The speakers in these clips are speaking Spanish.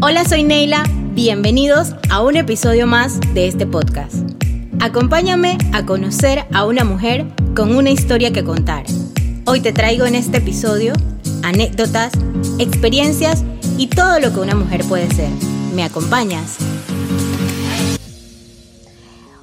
Hola, soy Neila. Bienvenidos a un episodio más de este podcast. Acompáñame a conocer a una mujer con una historia que contar. Hoy te traigo en este episodio anécdotas, experiencias y todo lo que una mujer puede ser. ¿Me acompañas?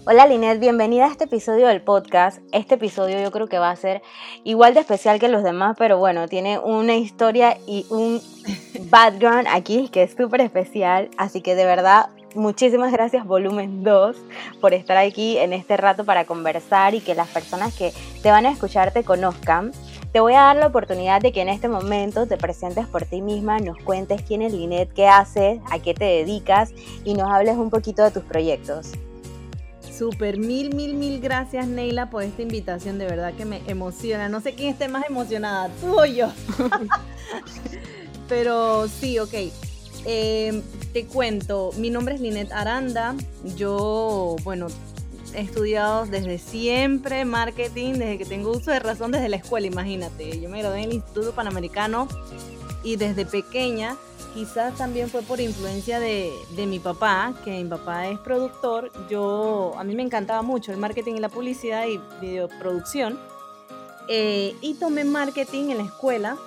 Hola Linet, bienvenida a este episodio del podcast. Este episodio yo creo que va a ser igual de especial que los demás, pero bueno, tiene una historia y un background aquí que es súper especial, así que de verdad muchísimas gracias volumen 2 por estar aquí en este rato para conversar y que las personas que te van a escuchar te conozcan. Te voy a dar la oportunidad de que en este momento te presentes por ti misma, nos cuentes quién es Linet, qué haces, a qué te dedicas y nos hables un poquito de tus proyectos. Súper, mil, mil, mil gracias Neila por esta invitación, de verdad que me emociona. No sé quién esté más emocionada, tú o yo. Pero sí, ok. Em, te cuento, mi nombre es Linet Aranda. Yo, bueno, he estudiado desde siempre marketing, desde que tengo uso de razón desde la escuela, imagínate. Yo me gradué en el Instituto Panamericano y desde pequeña quizás también fue por influencia de, mi papá, que mi papá es productor. Yo, a mí me encantaba mucho el marketing y la publicidad y videoproducción. Eh, y tomé marketing en la escuela.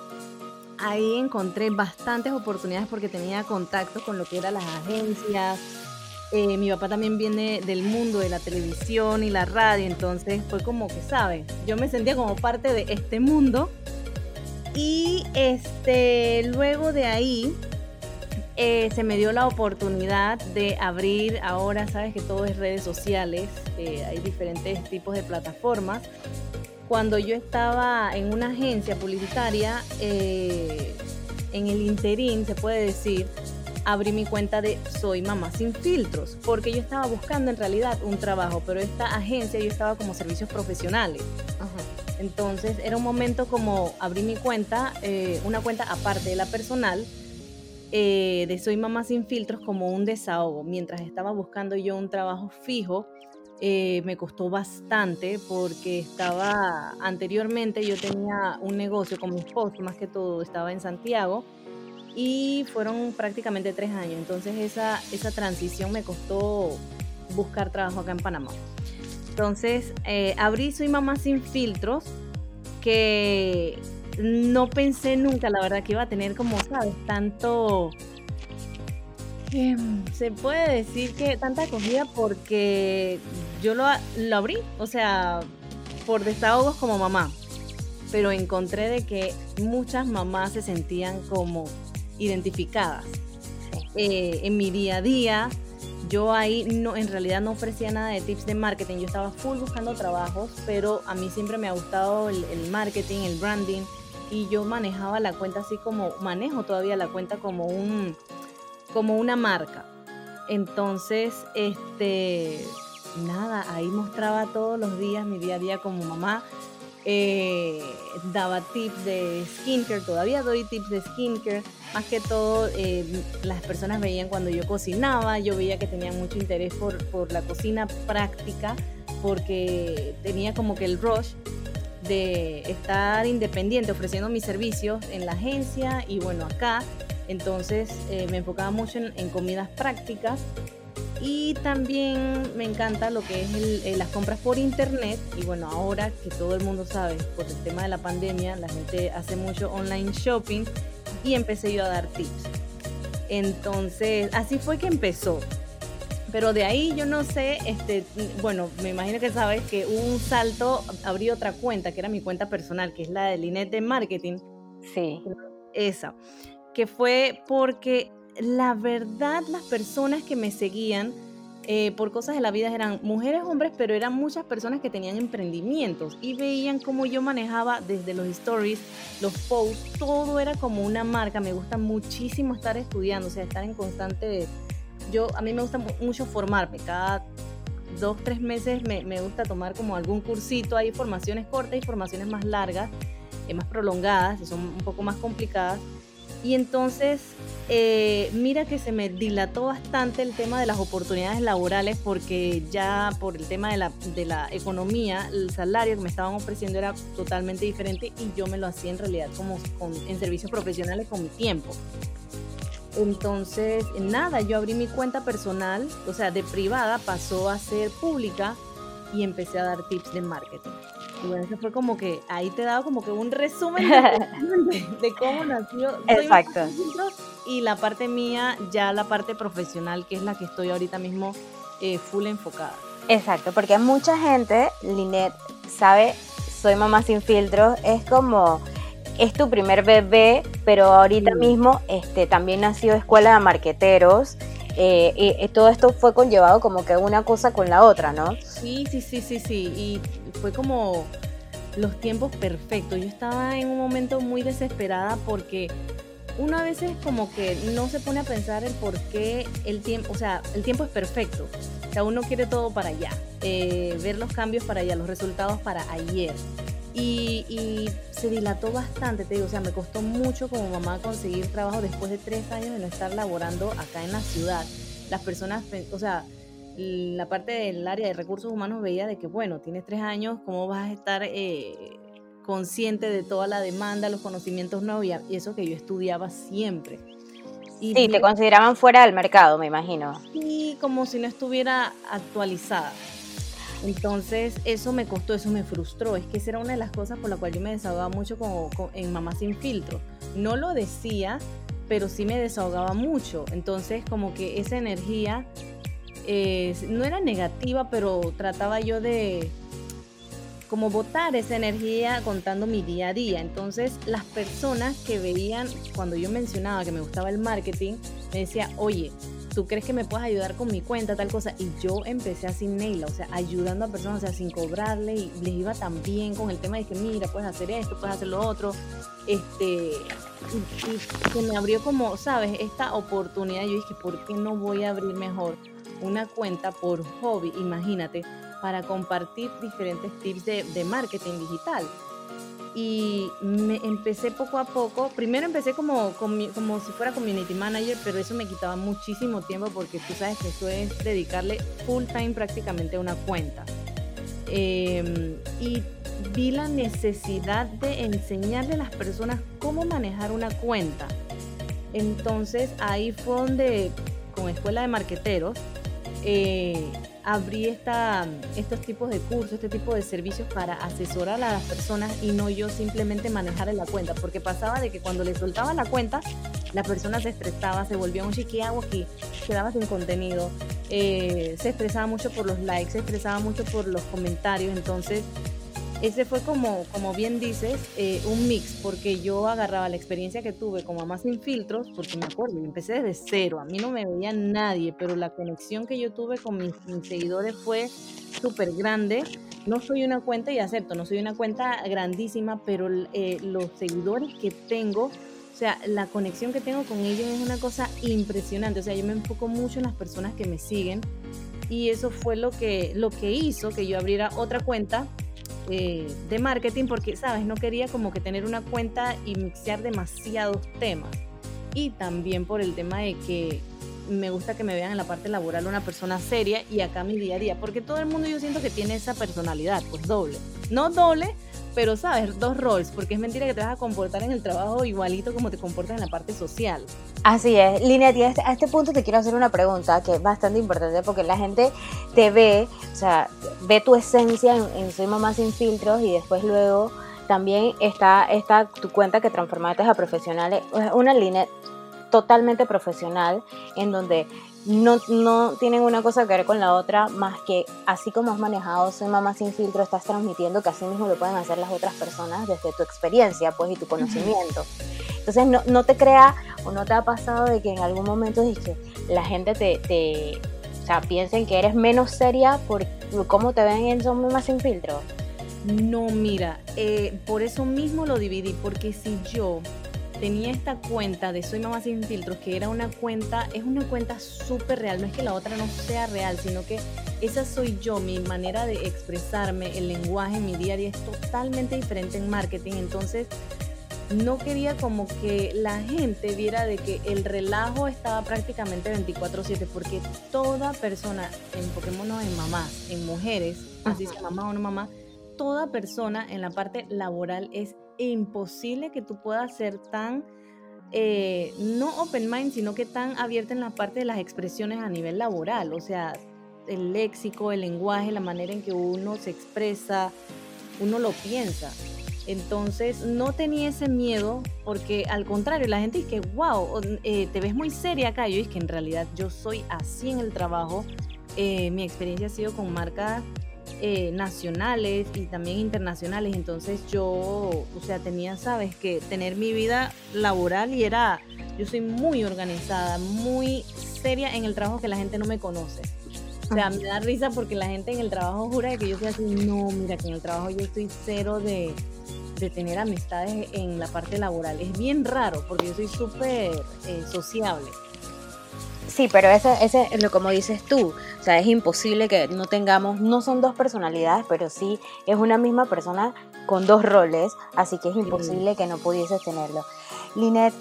Ahí encontré bastantes oportunidades porque tenía contacto con lo que eran las agencias. Eh, mi papá también viene del mundo de la televisión y la radio, entonces fue como que, ¿sabes? Yo me sentía como parte de este mundo. Y este, luego de ahí, eh, se me dio la oportunidad de abrir, ahora sabes que todo es redes sociales, eh, hay diferentes tipos de plataformas. Cuando yo estaba en una agencia publicitaria, eh, en el interín, se puede decir, abrí mi cuenta de Soy Mamá Sin Filtros, porque yo estaba buscando en realidad un trabajo, pero esta agencia yo estaba como servicios profesionales. Entonces era un momento como abrí mi cuenta, una cuenta aparte de la personal, eh, de Soy Mamá Sin Filtros como un desahogo. Mientras estaba buscando yo un trabajo fijo, eh, me costó bastante porque estaba, anteriormente yo tenía un negocio con mi esposo, más que todo estaba en Santiago, y fueron prácticamente tres años. Entonces esa, esa transición me costó buscar trabajo acá en Panamá. Entonces eh, abrí Soy Mamá Sin Filtros, que no pensé nunca, la verdad, que iba a tener como, ¿sabes? Tanto... Em, se puede decir que tanta acogida porque yo lo, lo abrí, o sea, por desahogos como mamá, pero encontré de que muchas mamás se sentían como identificadas. Eh, en mi día a día, yo ahí no, en realidad no ofrecía nada de tips de marketing, yo estaba full buscando trabajos, pero a mí siempre me ha gustado el, el marketing, el branding, y yo manejaba la cuenta así como, manejo todavía la cuenta como un, como una marca. Entonces, este, nada, ahí mostraba todos los días mi día a día como mamá. Eh, daba tips de skincare, todavía doy tips de skincare. Más que todo, eh, las personas veían cuando yo cocinaba, yo veía que tenían mucho interés por, por la cocina práctica, porque tenía como que el rush de estar independiente ofreciendo mis servicios en la agencia y bueno, acá. Entonces eh, me enfocaba mucho en, comidas prácticas y también me encanta lo que es eh, las compras por internet y bueno, ahora que todo el mundo sabe por el tema de la pandemia, la gente hace mucho online shopping y empecé yo a dar tips. Entonces, así fue que empezó. Pero de ahí yo no sé, este, bueno, me imagino que sabes que hubo un salto, abrí otra cuenta, que era mi cuenta personal, que es la de Linet de Marketing. Sí. Esa. Que fue porque la verdad las personas que me seguían eh, por cosas de la vida eran mujeres, hombres, pero eran muchas personas que tenían emprendimientos y veían cómo yo manejaba desde los stories, los posts, todo era como una marca. Me gusta muchísimo estar estudiando, o sea, estar en constante yo, a mí me gusta mucho formarme. Cada dos, tres meses me, me gusta tomar como algún cursito. Hay formaciones cortas y formaciones más largas, eh, más prolongadas, que son un poco más complicadas. Y entonces, eh, mira que se me dilató bastante el tema de las oportunidades laborales porque ya por el tema de la, de la economía, el salario que me estaban ofreciendo era totalmente diferente y yo me lo hacía en realidad como en servicios profesionales con mi tiempo. Entonces, nada, yo abrí mi cuenta personal, o sea, de privada pasó a ser pública y empecé a dar tips de marketing. Y bueno, eso fue como que ahí te he dado como que un resumen de, cómo nació. Exacto. Y la parte mía, ya la parte profesional, que es la que estoy ahorita mismo eh, full enfocada. Exacto, porque mucha gente, Linet, sabe, soy mamá sin filtros, es como es tu primer bebé, pero ahorita mismo este, también nació Escuela de Marqueteros. Eh, y, todo esto fue conllevado como que una cosa con la otra, ¿no? Sí, sí, sí, sí, sí. Y fue como los tiempos perfectos. Yo estaba en un momento muy desesperada porque uno a veces como que no se pone a pensar el por qué el tiempo, o sea, el tiempo es perfecto. O sea, uno quiere todo para allá, eh, ver los cambios para allá, los resultados para ayer. Y, se dilató bastante, te digo, o sea, me costó mucho como mamá conseguir trabajo después de tres años de no estar laborando acá en la ciudad. Las personas, o sea, la parte del área de recursos humanos veía de que, bueno, tienes tres años, ¿cómo vas a estar eh, consciente de toda la demanda, los conocimientos nuevos y eso que yo estudiaba siempre? Y sí, te consideraban fuera del mercado, me imagino. Sí, como si no estuviera actualizada. Entonces eso me costó, eso me frustró. Es que esa era una de las cosas por la cual yo me desahogaba mucho como, en Mamá sin filtro. No lo decía, pero sí me desahogaba mucho. Entonces como que esa energía eh, no era negativa, pero trataba yo de como botar esa energía contando mi día a día. Entonces las personas que veían cuando yo mencionaba que me gustaba el marketing, me decía, oye, ¿tú crees que me puedes ayudar con mi cuenta, tal cosa? Y yo empecé así, Neila, o sea, ayudando a personas, o sea, sin cobrarle y les iba tan bien con el tema de que, mira, puedes hacer esto, puedes hacer lo otro. Este, y, que me abrió como, ¿sabes? Esta oportunidad. Yo dije, ¿por qué no voy a abrir mejor una cuenta por hobby? Imagínate, para compartir diferentes tips de, de marketing digital y me empecé poco a poco. Primero empecé como, como, si fuera community manager, pero eso me quitaba muchísimo tiempo porque tú sabes que eso es dedicarle full time prácticamente a una cuenta. Em, y vi la necesidad de enseñarle a las personas cómo manejar una cuenta. Entonces ahí fue donde, con Escuela de Marqueteros, eh, abrí esta, estos tipos de cursos, este tipo de servicios para asesorar a las personas y no yo simplemente manejar la cuenta, porque pasaba de que cuando le soltaba la cuenta, la persona se estresaba, se volvía un chiqui aquí, quedaba sin contenido, eh, se estresaba mucho por los likes, se estresaba mucho por los comentarios, entonces ese fue como, como bien dices, eh, un mix, porque yo agarraba la experiencia que tuve como mamá sin filtros, porque me acuerdo, empecé desde cero, a mí no me veía nadie, pero la conexión que yo tuve con mis, seguidores fue súper grande. No soy una cuenta, y acepto, no soy una cuenta grandísima, pero eh, los seguidores que tengo, o sea, la conexión que tengo con ellos es una cosa impresionante. O sea, yo me enfoco mucho en las personas que me siguen y eso fue lo que, lo que hizo que yo abriera otra cuenta eh, de marketing porque, ¿sabes? No quería como que tener una cuenta y mixear demasiados temas. Y también por el tema de que me gusta que me vean en la parte laboral una persona seria y acá mi día a día, porque todo el mundo yo siento que tiene esa personalidad, pues doble. No doble, pero sabes, dos roles, porque es mentira que te vas a comportar en el trabajo igualito como te comportas en la parte social. Así es, Linet, y a este, a este punto te quiero hacer una pregunta que es bastante importante porque la gente te ve, o sea, ve tu esencia en, Soy Mamá Sin Filtros y después luego también está, está tu cuenta que transformaste a profesionales, una Linet totalmente profesional en donde no, no tienen una cosa que ver con la otra, más que así como has manejado Soy Mamá Sin Filtro, estás transmitiendo que así mismo lo pueden hacer las otras personas desde tu experiencia pues, y tu conocimiento. Entonces, no, no te crea o no te ha pasado de que en algún momento que la gente te, te o sea, piensen que eres menos seria por cómo te ven en Soy Mamá Sin Filtro. No, mira, eh, por eso mismo lo dividí, porque si yo tenía esta cuenta de Soy Mamá Sin Filtros, que era una cuenta, es una cuenta súper real, no es que la otra no sea real, sino que esa soy yo, mi manera de expresarme, el lenguaje, mi día a día es totalmente diferente en marketing, entonces no quería como que la gente viera de que el relajo estaba prácticamente 24/7, porque toda persona, en Pokémon en mamás, en mujeres, así sea mamá o no mamá, toda persona en la parte laboral es imposible que tú puedas ser tan eh, no open mind, sino que tan abierta en la parte de las expresiones a nivel laboral, o sea, el léxico, el lenguaje, la manera en que uno se expresa, uno lo piensa. Entonces no tenía ese miedo porque al contrario, la gente dice wow, eh, te ves muy seria acá. Yo que en realidad yo soy así en el trabajo. Eh, mi experiencia ha sido con marcas eh, nacionales y también internacionales. Entonces yo, o sea, tenía, sabes, que tener mi vida laboral y era, yo soy muy organizada, muy seria en el trabajo que la gente no me conoce. O sea, me da risa porque la gente en el trabajo jura que yo soy así. No, mira, que en el trabajo yo estoy cero de, de tener amistades en la parte laboral. Es bien raro porque yo soy súper eh, sociable. Sí, pero ese, ese es lo como dices tú. O sea, es imposible que no tengamos, no son dos personalidades, pero sí es una misma persona con dos roles, así que es imposible que no pudieses tenerlo. Linet,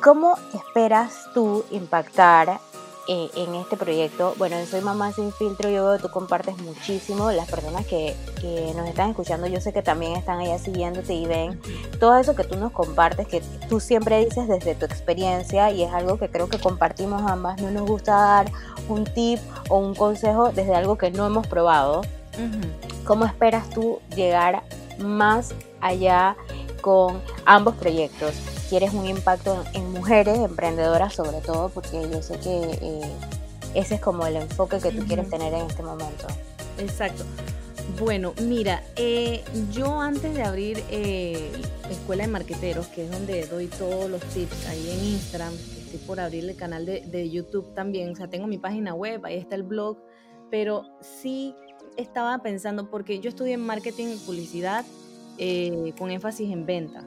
¿cómo esperas tú impactar eh, en este proyecto. Bueno, Soy Mamá Sin Filtro, yo veo que tú compartes muchísimo. Las personas que, que, nos están escuchando, yo sé que también están allá siguiéndote y ven todo eso que tú nos compartes, que tú siempre dices desde tu experiencia y es algo que creo que compartimos ambas. No nos gusta dar un tip o un consejo desde algo que no hemos probado. ¿Cómo esperas tú llegar más allá con ambos proyectos? Quieres un impacto en, mujeres emprendedoras sobre todo, porque yo sé que eh, ese es como el enfoque que tú quieres tener en este momento. Exacto. Bueno, mira, eh, yo antes de abrir eh, Escuela de Marqueteros, que es donde doy todos los tips ahí en Instagram, estoy por abrir el canal de, de, YouTube también, o sea, tengo mi página web, ahí está el blog, pero sí estaba pensando, porque yo estudié en marketing y publicidad con énfasis en ventas.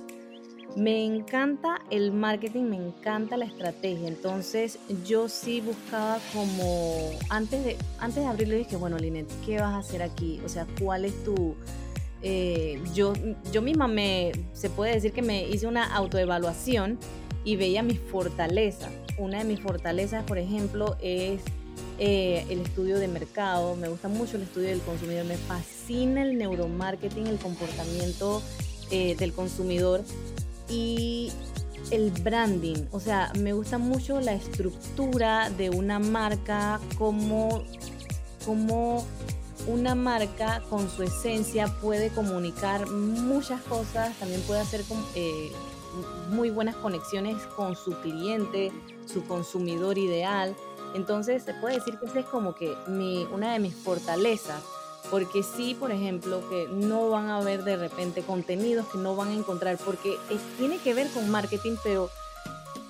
Me encanta el marketing, me encanta la estrategia. Entonces yo sí buscaba como, antes de, antes de abrirlo dije, bueno, Linet, ¿qué vas a hacer aquí? O sea, ¿cuál es tu... Eh, yo, yo misma me, se puede decir que me hice una autoevaluación y veía mis fortalezas. Una de mis fortalezas, por ejemplo, es eh, el estudio de mercado. Me gusta mucho el estudio del consumidor. Me fascina el neuromarketing, el comportamiento eh, del consumidor y el branding. O sea, me gusta mucho la estructura de una marca, como, como una marca con su esencia puede comunicar muchas cosas, también puede hacer eh, muy buenas conexiones con su cliente, su consumidor ideal. Entonces se puede decir que esa es como que mi, una de mis fortalezas porque sí, por ejemplo, que no van a ver de repente contenidos que no van a encontrar, porque tiene que ver con marketing, pero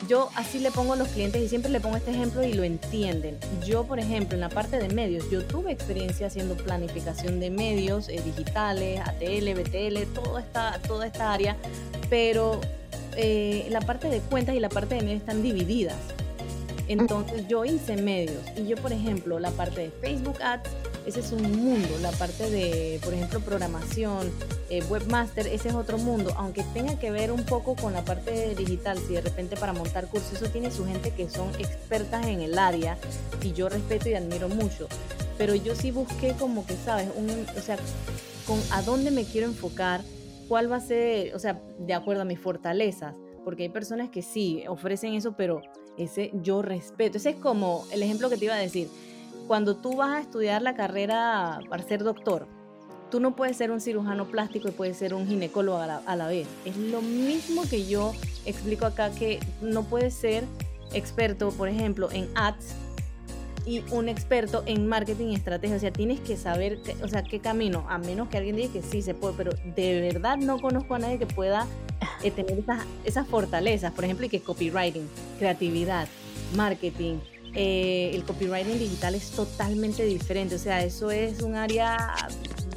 yo así le pongo a los clientes y siempre le pongo este ejemplo y lo entienden. Yo, por ejemplo, en la parte de medios, yo tuve experiencia haciendo planificación de medios eh, digitales, ATL, BTL, toda esta, toda esta área, pero eh, la parte de cuentas y la parte de medios están divididas. Entonces yo hice medios y yo, por ejemplo, la parte de Facebook Ads, ese es un mundo, la parte de, por ejemplo, programación, eh, webmaster, ese es otro mundo, aunque tenga que ver un poco con la parte digital, si de repente para montar cursos, eso tiene su gente que son expertas en el área y yo respeto y admiro mucho, pero yo sí busqué como que, ¿sabes? O sea, con a dónde me quiero enfocar, cuál va a ser, o sea, de acuerdo a mis fortalezas, porque hay personas que sí ofrecen eso, pero ese yo respeto. Ese es como el ejemplo que te iba a decir. Cuando tú vas a estudiar la carrera para ser doctor, tú no puedes ser un cirujano plástico y puedes ser un ginecólogo a la, vez. Es lo mismo que yo explico acá, que no puedes ser experto, por ejemplo, en ads y un experto en marketing y estrategia. O sea, tienes que saber, o sea, qué camino, a menos que alguien diga que sí se puede, pero de verdad no conozco a nadie que pueda eh, tener esas, esas fortalezas, por ejemplo, y que copywriting, creatividad, marketing, eh, el copywriting digital es totalmente diferente, o sea, eso es un área,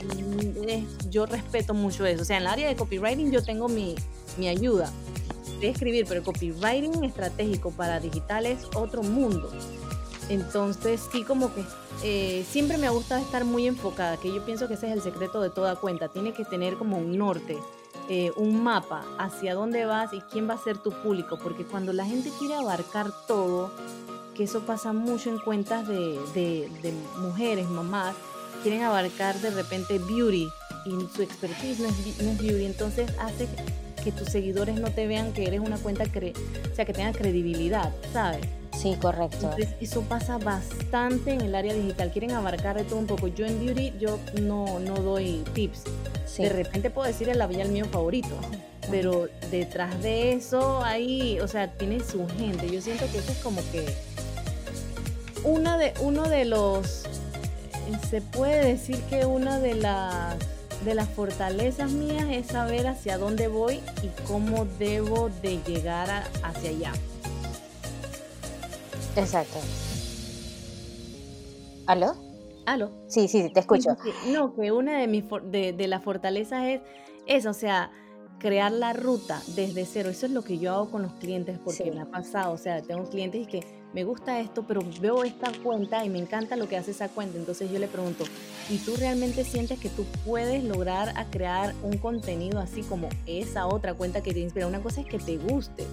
mm, yo respeto mucho eso, o sea, en el área de copywriting yo tengo mi, mi ayuda de escribir, pero el copywriting estratégico para digital es otro mundo. Entonces sí como que eh, siempre me ha gustado estar muy enfocada, que yo pienso que ese es el secreto de toda cuenta, tiene que tener como un norte, eh, un mapa hacia dónde vas y quién va a ser tu público, porque cuando la gente quiere abarcar todo, que eso pasa mucho en cuentas de, de, mujeres, mamás, quieren abarcar de repente beauty y su expertise no es, beauty, entonces hace que tus seguidores no te vean que eres una cuenta, o sea, que tenga credibilidad, ¿sabes? Sí, correcto. Entonces, eso pasa bastante en el área digital. Quieren abarcar de todo un poco. Yo en beauty, yo no, no doy tips. De repente puedo decir el labial mío favorito, pero detrás de eso hay, o sea, tiene su gente. Yo siento que eso es como que una de, uno de los, se puede decir que una de las de las fortalezas mías es saber hacia dónde voy y cómo debo de llegar hacia allá. Exacto. ¿Aló? ¿Aló? Sí, sí, te escucho. No, que una de, mis de, de las fortalezas es eso, o sea, crear la ruta desde cero. Eso es lo que yo hago con los clientes porque me ha pasado. O sea, tengo clientes que me gusta esto, pero veo esta cuenta y me encanta lo que hace esa cuenta. Entonces yo le pregunto, ¿y tú realmente sientes que tú puedes lograr a crear un contenido así como esa otra cuenta que te inspira? Una cosa es que te guste,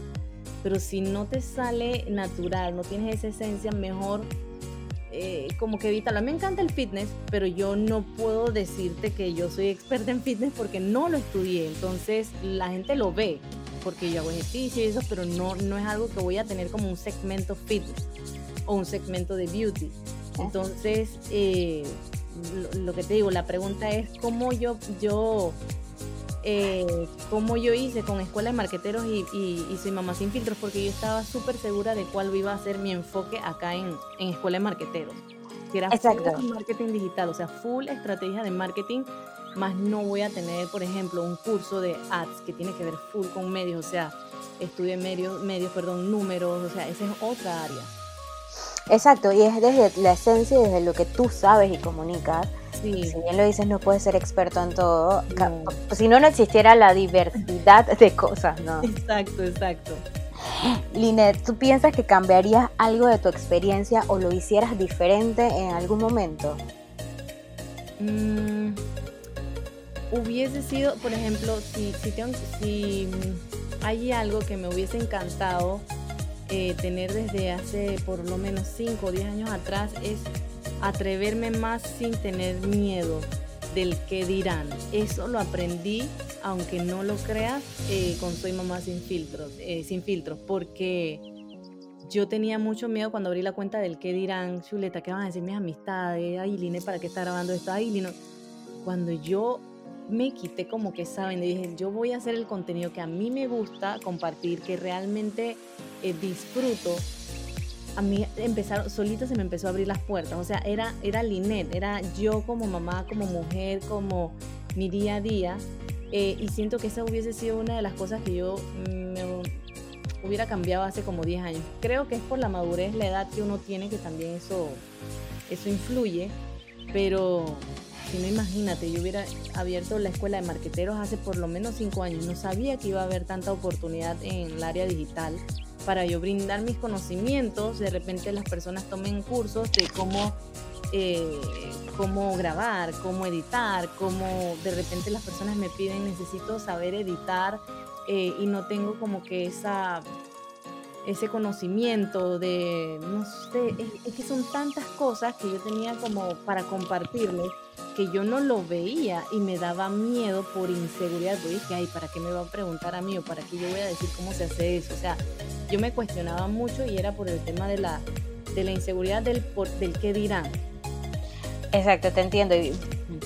pero si no te sale natural, no tienes esa esencia, mejor eh, como que evítalo. A mí me encanta el fitness, pero yo no puedo decirte que yo soy experta en fitness porque no lo estudié. Entonces la gente lo ve porque yo hago ejercicio y eso, pero no, no es algo que voy a tener como un segmento fitness o un segmento de beauty. Entonces, eh, lo, que te digo, la pregunta es cómo yo, yo eh, como yo hice con Escuela de Marqueteros y, y, Soy Mamá Sin Filtros, porque yo estaba súper segura de cuál iba a ser mi enfoque acá en, en Escuela de Marqueteros. Que era Exacto. full marketing digital, o sea, full estrategia de marketing, más no voy a tener, por ejemplo, un curso de ads que tiene que ver full con medios, o sea, estudié medios, medios, perdón, números, o sea, esa es otra área. Exacto, y es desde la esencia y desde lo que tú sabes y comunicas si bien lo dices, no puedes ser experto en todo. Si no, no existiera la diversidad de cosas, ¿no? Exacto, exacto. Linet, ¿tú piensas que cambiarías algo de tu experiencia o lo hicieras diferente en algún momento? Mm, hubiese sido, por ejemplo, si, si, si hay algo que me hubiese encantado eh, tener desde hace por lo menos 5 o 10 años atrás, es atreverme más sin tener miedo del que dirán. Eso lo aprendí, aunque no lo creas, eh, con Soy Mamá Sin Filtros, eh, sin filtros, porque yo tenía mucho miedo cuando abrí la cuenta del que dirán, Chuleta, ¿qué van a decir mis amistades? Ay, Line, ¿para qué está grabando esto? Ay, Lino. Cuando yo me quité como que saben, dije, yo voy a hacer el contenido que a mí me gusta compartir, que realmente eh, disfruto a mí empezaron, solito se me empezó a abrir las puertas. O sea, era, era Linet, era yo como mamá, como mujer, como mi día a día. Eh, y siento que esa hubiese sido una de las cosas que yo me hubiera cambiado hace como 10 años. Creo que es por la madurez, la edad que uno tiene, que también eso, eso influye. Pero si no imagínate, yo hubiera abierto la escuela de marqueteros hace por lo menos 5 años. No sabía que iba a haber tanta oportunidad en el área digital para yo brindar mis conocimientos, de repente las personas tomen cursos de cómo, eh, cómo grabar, cómo editar, cómo de repente las personas me piden necesito saber editar eh, y no tengo como que esa ese conocimiento de, no sé, es, que son tantas cosas que yo tenía como para compartirles que yo no lo veía y me daba miedo por inseguridad. Yo dije, ay, ¿para qué me va a preguntar a mí o para qué yo voy a decir cómo se hace eso? O sea, yo me cuestionaba mucho y era por el tema de la, de la inseguridad del, por, del qué dirán. Exacto, te entiendo. Y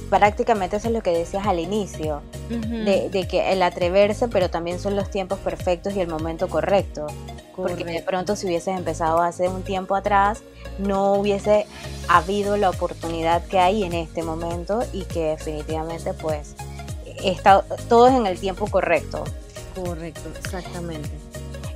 prácticamente eso es lo que decías al inicio, de, de, que el atreverse, pero también son los tiempos perfectos y el momento correcto. Porque de pronto si hubieses empezado hace un tiempo atrás, no hubiese habido la oportunidad que hay en este momento y que definitivamente pues está todo es en el tiempo correcto. Correcto, exactamente.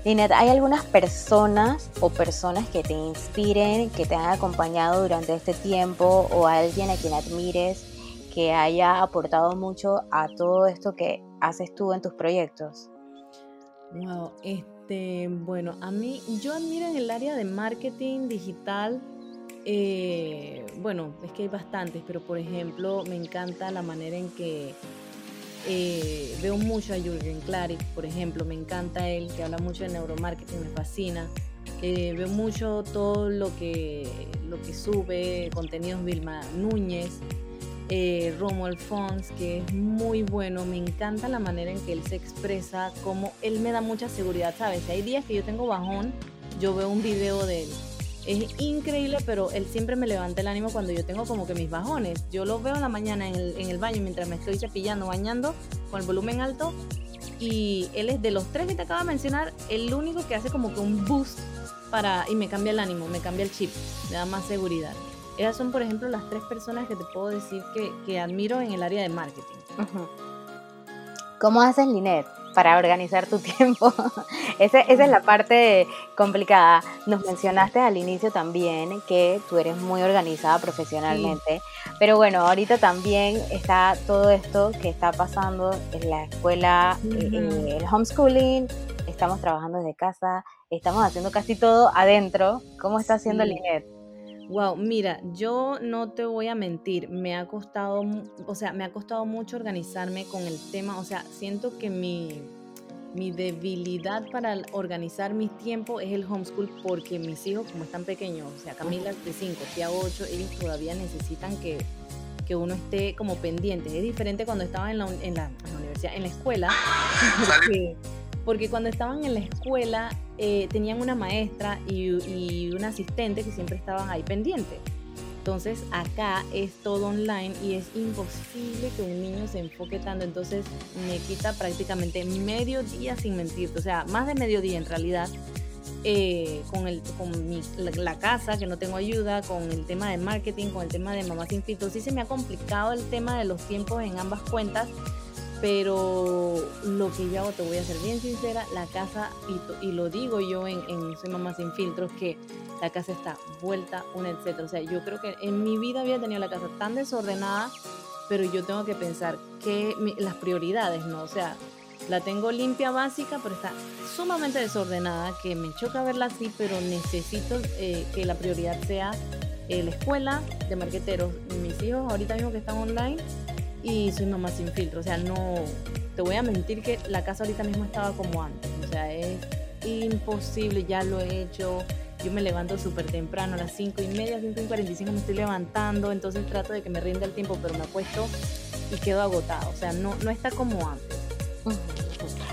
Linet, ¿hay algunas personas o personas que te inspiren, que te han acompañado durante este tiempo o alguien a quien admires que haya aportado mucho a todo esto que haces tú en tus proyectos? Wow, este, bueno, a mí, yo admiro en el área de marketing digital, eh, bueno, es que hay bastantes, pero por ejemplo, me encanta la manera en que eh, veo mucho a Jürgen Klarik, por ejemplo, me encanta él, que habla mucho de neuromarketing, me fascina. Eh, veo mucho todo lo que, lo que sube, contenidos Vilma Núñez. Eh, Romo Alphonse, que es muy bueno. Me encanta la manera en que él se expresa, como él me da mucha seguridad, ¿sabes? hay días que yo tengo bajón, yo veo un video de él. Es increíble, pero él siempre me levanta el ánimo cuando yo tengo como que mis bajones. Yo lo veo en la mañana en el, en el baño mientras me estoy cepillando, bañando, con el volumen alto. Y él es de los tres que te acabo de mencionar, el único que hace como que un boost para, y me cambia el ánimo, me cambia el chip, me da más seguridad. Esas son, por ejemplo, las tres personas que te puedo decir que, que admiro en el área de marketing. ¿Cómo haces, Linet, para organizar tu tiempo? esa, esa es la parte complicada. Nos mencionaste al inicio también que tú eres muy organizada profesionalmente, pero bueno, ahorita también está todo esto que está pasando en la escuela, eh, eh, el homeschooling, estamos trabajando desde casa, estamos haciendo casi todo adentro. ¿Cómo está haciendo Linet? Wow, mira, yo no te voy a mentir, me ha costado, o sea, me ha costado mucho organizarme con el tema, o sea, siento que mi, mi debilidad para organizar mis tiempos es el homeschool porque mis hijos, como están pequeños, o sea, Camila de 5, Tía 8, ellos todavía necesitan que, que uno esté como pendiente. Es diferente cuando estaba en la, en la, universidad, en la escuela, porque cuando estaban en la escuela eh, tenían una maestra y, un asistente que siempre estaban ahí pendientes. Entonces acá es todo online y es imposible que un niño se enfoque tanto. Entonces me quita prácticamente medio día sin mentirte, o sea, más de medio día en realidad. Eh, con, el, con la, casa, que no tengo ayuda, con el tema de marketing, con el tema de mamá sin filtros. Sí se me ha complicado el tema de los tiempos en ambas cuentas, pero lo que yo hago, te voy a ser bien sincera, la casa, y, lo digo yo en, Soy Mamá Sin Filtros, que la casa está vuelta, un etcétera. O sea, yo creo que en mi vida había tenido la casa tan desordenada, pero yo tengo que pensar que las prioridades, ¿no? O sea, la tengo limpia básica, pero está sumamente desordenada, que me choca verla así, pero necesito eh, que la prioridad sea eh, la escuela de marqueteros. Mis hijos ahorita mismo que están online y soy mamá sin filtro. O sea, no te voy a mentir que la casa ahorita mismo estaba como antes. O sea, es imposible, ya lo he hecho. Yo me levanto súper temprano, a las 5 y media, 5 y 45 me estoy levantando, entonces trato de que me rinda el tiempo, pero me acuesto y quedo agotado. O sea, no, no está como antes.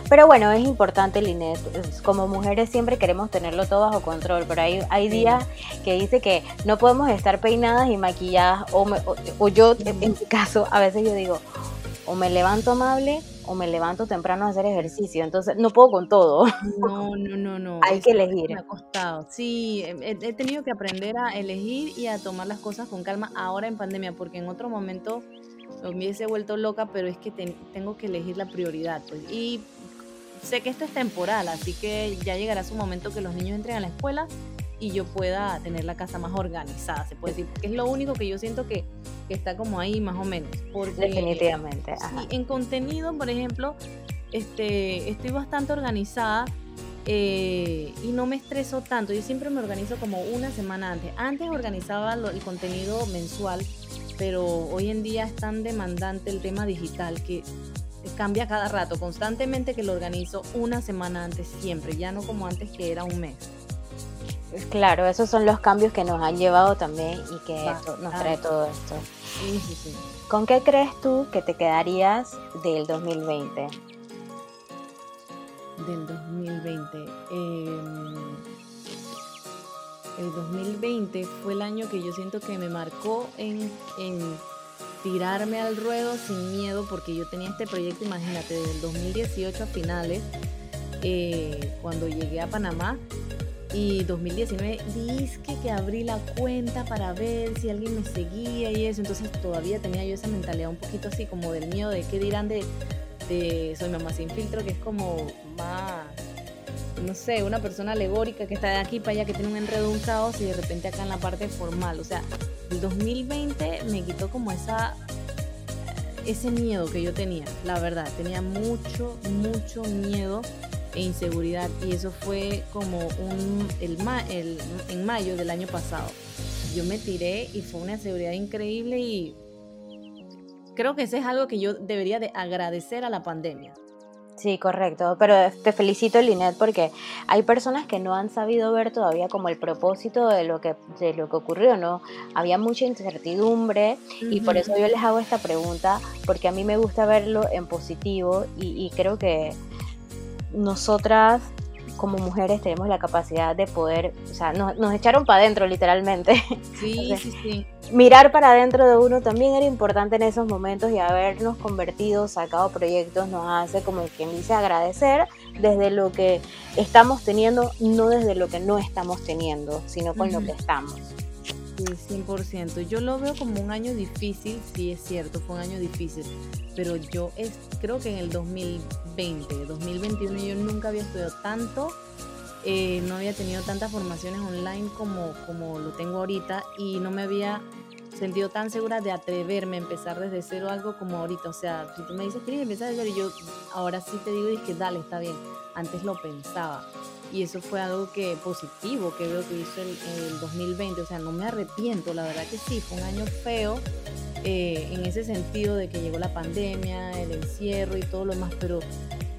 Pero bueno, es importante, Linet, como mujeres siempre queremos tenerlo todo bajo control, pero hay, hay días que dice que no podemos estar peinadas y maquilladas, o, o, yo, en mi caso, a veces yo digo, o me levanto amable o me levanto temprano a hacer ejercicio, entonces no puedo con todo. No, no, no, no. Hay que elegir. Me ha costado. Sí, he, tenido que aprender a elegir y a tomar las cosas con calma ahora en pandemia, porque en otro momento me hubiese vuelto loca, pero es que tengo que elegir la prioridad. Pues. Y sé que esto es temporal, así que ya llegará su momento que los niños entren a la escuela y yo pueda tener la casa más organizada, se puede decir, porque es lo único que yo siento que, está como ahí más o menos. Definitivamente. en contenido, por ejemplo, este, estoy bastante organizada eh, y no me estreso tanto. Yo siempre me organizo como una semana antes. Antes organizaba el contenido mensual, pero hoy en día es tan demandante el tema digital que cambia cada rato, constantemente que lo organizo una semana antes siempre, ya no como antes que era un mes. Claro, esos son los cambios que nos han llevado también y que nos trae todo esto. ¿Con qué crees tú que te quedarías del 2020? Del 2020. Em, el 2020 fue el año que yo siento que me marcó en, en tirarme al ruedo sin miedo porque yo tenía este proyecto, imagínate, desde el 2018 a finales, eh, cuando llegué a Panamá. Y 2019 disque que abrí la cuenta para ver si alguien me seguía y eso. Entonces todavía tenía yo esa mentalidad un poquito así como del miedo de qué dirán de, de Soy Mamá Sin Filtro, que es como más no sé, una persona alegórica que está de aquí para allá, que tiene un enredo, un caos y de repente acá en la parte formal. O sea, el 2020 me quitó como esa ese miedo que yo tenía, la verdad, tenía mucho, mucho miedo e inseguridad y eso fue como un, el, el, en mayo del año pasado. Yo me tiré y fue una seguridad increíble y creo que ese es algo que yo debería de agradecer a la pandemia Sí, correcto. Pero te felicito, Linet, porque hay personas que no han sabido ver todavía como el propósito de lo que, de lo que ocurrió, ¿no? Había mucha incertidumbre y por eso yo les hago esta pregunta, porque a mí me gusta verlo en positivo y, creo que nosotras como mujeres tenemos la capacidad de poder, o sea, nos, nos echaron para adentro literalmente. Sí, sí, sí mirar para adentro de uno también era importante en esos momentos y habernos convertido, sacado proyectos, nos hace como quien dice agradecer desde lo que estamos teniendo, no desde lo que no estamos teniendo, sino con lo que estamos. Sí, 100%. Yo lo veo como un año difícil, sí es cierto, fue un año difícil, pero yo es, creo que en el 2020, 2021 yo nunca había estudiado tanto eh, no había tenido tantas formaciones online como, como lo tengo ahorita y no me había sentido tan segura de atreverme a empezar desde cero algo como ahorita. O sea, si tú me dices, ¿quieres empezar desde cero? Y yo ahora sí te digo, y que dale, está bien. Antes lo pensaba. Y eso fue algo que positivo que veo que hizo el, el 2020. O sea, no me arrepiento, la verdad que sí, fue un año feo eh, en ese sentido de que llegó la pandemia, el encierro y todo lo más, pero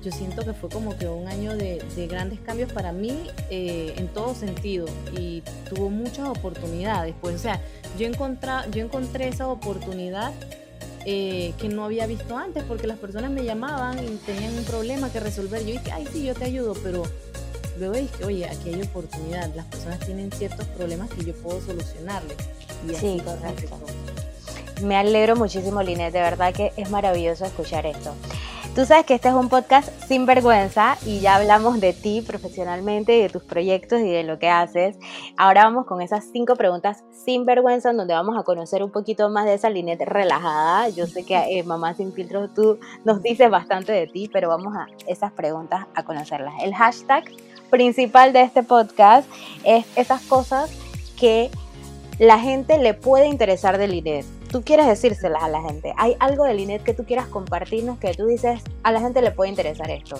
yo siento que fue como que un año de, grandes cambios para mí eh, en todo sentido y tuvo muchas oportunidades. Pues, o sea, yo, yo encontré esa oportunidad eh, que no había visto antes porque las personas me llamaban y tenían un problema que resolver. Yo dije, ay, sí, yo te ayudo, pero luego dije, oye, aquí hay oportunidad. Las personas tienen ciertos problemas que yo puedo solucionarles. Y sí, correcto. Me alegro muchísimo, Linet, de verdad que es maravilloso escuchar esto. Tú sabes que este es un podcast sin vergüenza y ya hablamos de ti profesionalmente, de tus proyectos y de lo que haces. Ahora vamos con esas cinco preguntas sin vergüenza, en donde vamos a conocer un poquito más de esa Linet relajada. Yo sé que eh, Mamá Sin Filtros tú nos dices bastante de ti, pero vamos a esas preguntas a conocerlas. El hashtag principal de este podcast es esas cosas que la gente le puede interesar de Linet tú quieres decírselas a la gente. ¿Hay algo de Linet que tú quieras compartirnos que tú dices a la gente le puede interesar esto?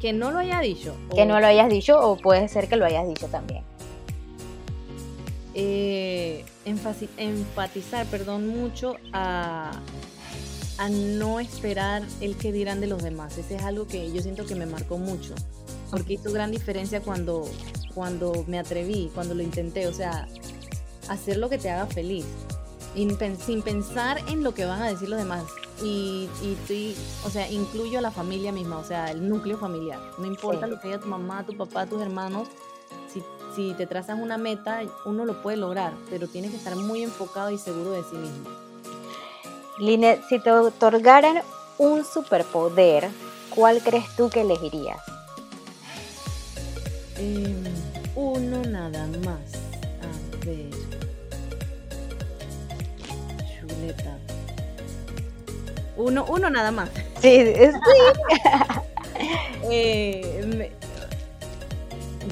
Que no lo haya dicho. Que no lo hayas dicho o puede ser que lo hayas dicho también. Eh, enfatizar, perdón, mucho a, a no esperar el que dirán de los demás. Ese es algo que yo siento que me marcó mucho. Porque hizo gran diferencia cuando, cuando me atreví, cuando lo intenté. O sea, hacer lo que te haga feliz sin pensar en lo que van a decir los demás. Y, y, o sea, incluyo a la familia misma, o sea, el núcleo familiar. No importa lo que haya tu mamá, tu papá, tus hermanos, si, si te trazas una meta, uno lo puede lograr, pero tienes que estar muy enfocado y seguro de sí mismo. Linet, si te otorgaran un superpoder, ¿cuál crees tú que elegirías? Em, uno nada más. A ver. Uno, uno nada más. Sí, eh,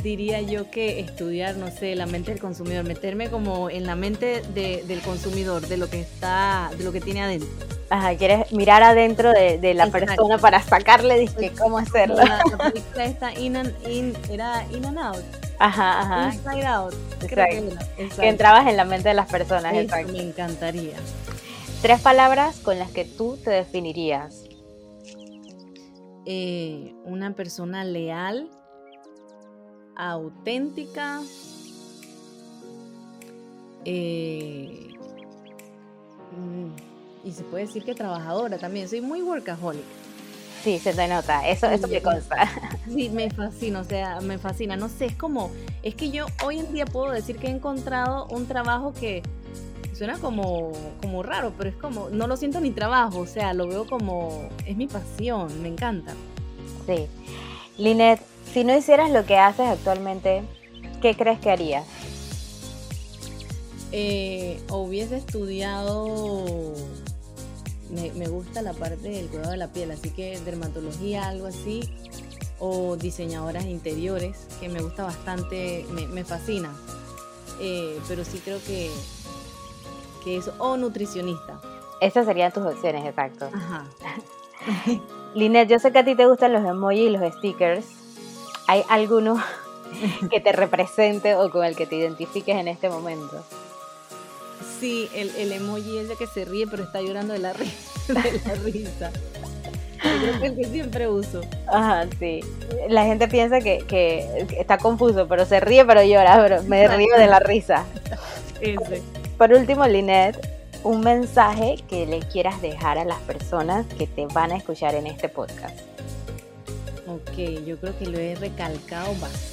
diría yo que estudiar, no sé, la mente del consumidor, meterme como en la mente del consumidor, de lo que está, de lo que tiene adentro. Ajá, quieres mirar adentro de, la persona para sacarle disque cómo hacerlo. La, película esta in era In and Out. Ajá, ajá. Inside Out. que, entrabas en la mente de las personas. Me encantaría. Tres palabras con las que tú te definirías. Eh, una persona leal, auténtica, eh, mm, y se puede decir que trabajadora también. Soy muy workaholic. Sí, se te nota, eso, eso me consta. Sí, me fascina, o sea, me fascina. No sé, es como, es que yo hoy en día puedo decir que he encontrado un trabajo que suena como, como raro, pero es como, no lo siento ni trabajo, o sea, lo veo como, es mi pasión, me encanta. Sí. Linet, si no hicieras lo que haces actualmente, ¿qué crees que harías? Eh, hubiese estudiado, me, me, gusta la parte del cuidado de la piel, así que dermatología, algo así, o diseñadoras interiores, que me gusta bastante, me, me fascina. Eh, pero sí creo que que es o nutricionista. Esas serían tus opciones, exacto. Ajá. Linet, yo sé que a ti te gustan los emojis y los stickers. ¿Hay alguno que te represente o con el que te identifiques en este momento? Sí, el, el emoji ese que se ríe pero está llorando de la, risa. De la risa. creo que es el que siempre uso. Ajá, sí. La gente piensa que, que está confuso, pero se ríe, pero llora, pero me río de la risa. Ese. Por último, Linet, un mensaje que le quieras dejar a las personas que te van a escuchar en este podcast. Ok, yo creo que lo he recalcado bastante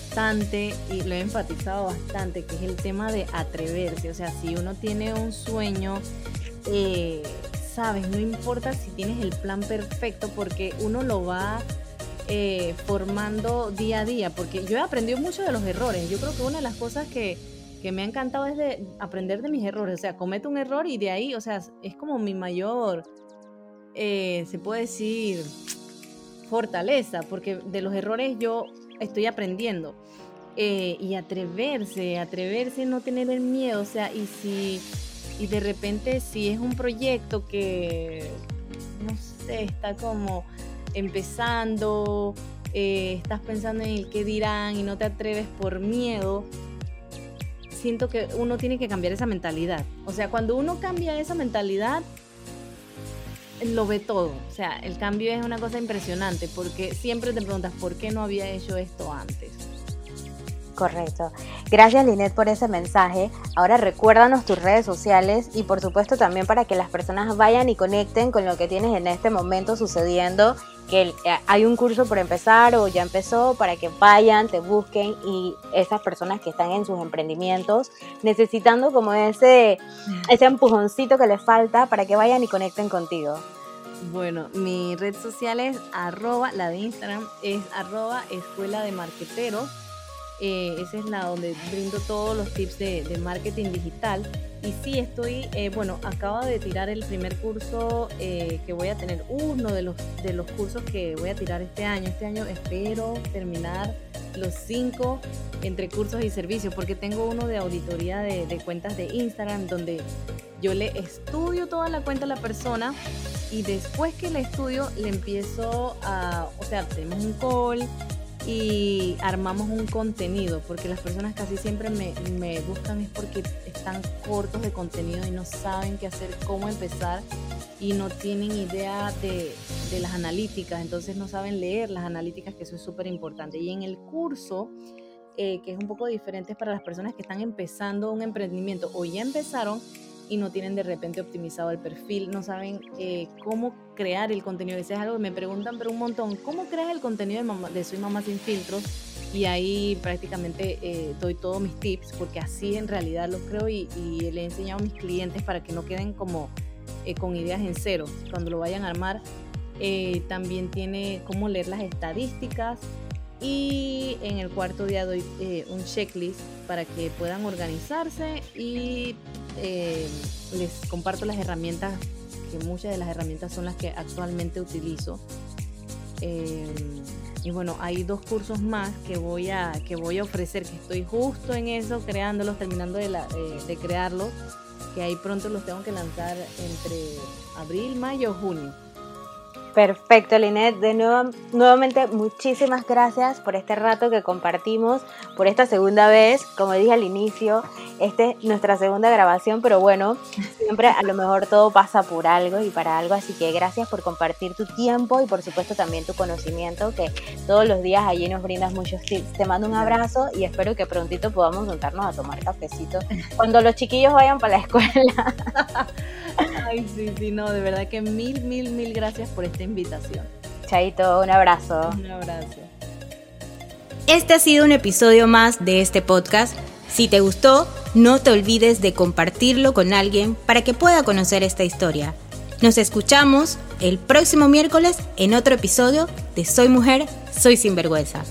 y lo he enfatizado bastante, que es el tema de atreverse. O sea, si uno tiene un sueño, eh, sabes, no importa si tienes el plan perfecto, porque uno lo va eh, formando día a día. Porque yo he aprendido mucho de los errores. Yo creo que una de las cosas que, que me ha encantado es de aprender de mis errores. O sea, cometo un error y de ahí, o sea, es como mi mayor, eh, se puede decir fortaleza, porque de los errores yo estoy aprendiendo. Eh, y atreverse, atreverse, no tener el miedo, o sea, y si, y de repente si es un proyecto que, no sé, está como empezando, eh, estás pensando en el qué dirán y no te atreves por miedo, siento que uno tiene que cambiar esa mentalidad. O sea, cuando uno cambia esa mentalidad, lo ve todo. O sea, el cambio es una cosa impresionante porque siempre te preguntas por qué no había hecho esto antes. Correcto. Gracias Linet por ese mensaje. Ahora recuérdanos tus redes sociales y por supuesto también para que las personas vayan y conecten con lo que tienes en este momento sucediendo, que eh, hay un curso por empezar o ya empezó para que vayan, te busquen y esas personas que están en sus emprendimientos necesitando como ese, ese empujoncito que les falta para que vayan y conecten contigo. Bueno, mi red social es arroba, la de Instagram es arroba escuela de marqueteros eh, esa es la donde brindo todos los tips de, marketing digital. Y sí, estoy, eh, bueno, acabo de tirar el primer curso eh, que voy a tener, uno de los, de los cursos que voy a tirar este año. Este año espero terminar los cinco entre cursos y servicios, porque tengo uno de auditoría de, de cuentas de Instagram, donde yo le estudio toda la cuenta a la persona y después que le estudio le empiezo a, o sea, tenemos un call y armamos un contenido, porque las personas casi siempre me, me, buscan es porque están cortos de contenido y no saben qué hacer, cómo empezar y no tienen idea de, de las analíticas, entonces no saben leer las analíticas, que eso es súper importante. Y en el curso, eh, que es un poco diferente para las personas que están empezando un emprendimiento o ya empezaron, y no tienen de repente optimizado el perfil, no saben eh, cómo crear el contenido. Ese es algo que me preguntan, pero un montón, ¿cómo creas el contenido de, mamá, de Soy Mamá Sin Filtros? Y ahí prácticamente eh, doy todos mis tips, porque así en realidad lo creo y, le he enseñado a mis clientes para que no queden como eh, con ideas en cero cuando lo vayan a armar. también tiene cómo leer las estadísticas, y en el cuarto día doy eh, un checklist para que puedan organizarse y eh, les comparto las herramientas, que muchas de las herramientas son las que actualmente utilizo. Eh, y bueno, hay dos cursos más que voy a, que voy a ofrecer, que estoy justo en eso, creándolos, terminando de, la, de crearlos, que ahí pronto los tengo que lanzar entre abril, mayo, junio. Perfecto, Linet. De nuevo, nuevamente, muchísimas gracias por este rato que compartimos, por esta segunda vez. Como dije al inicio, esta es nuestra segunda grabación, pero bueno, siempre a lo mejor todo pasa por algo y para algo. Así que gracias por compartir tu tiempo y por supuesto también tu conocimiento, que todos los días allí nos brindas muchos tips. Te mando un abrazo y espero que prontito podamos juntarnos a tomar cafecito cuando los chiquillos vayan para la escuela. Ay, sí, sí, no, de verdad que mil, mil, mil gracias por esta invitación. Chaito, un abrazo. Un abrazo. Este ha sido un episodio más de este podcast. Si te gustó, no te olvides de compartirlo con alguien para que pueda conocer esta historia. Nos escuchamos el próximo miércoles en otro episodio de Soy Mujer, Soy Sinvergüenza.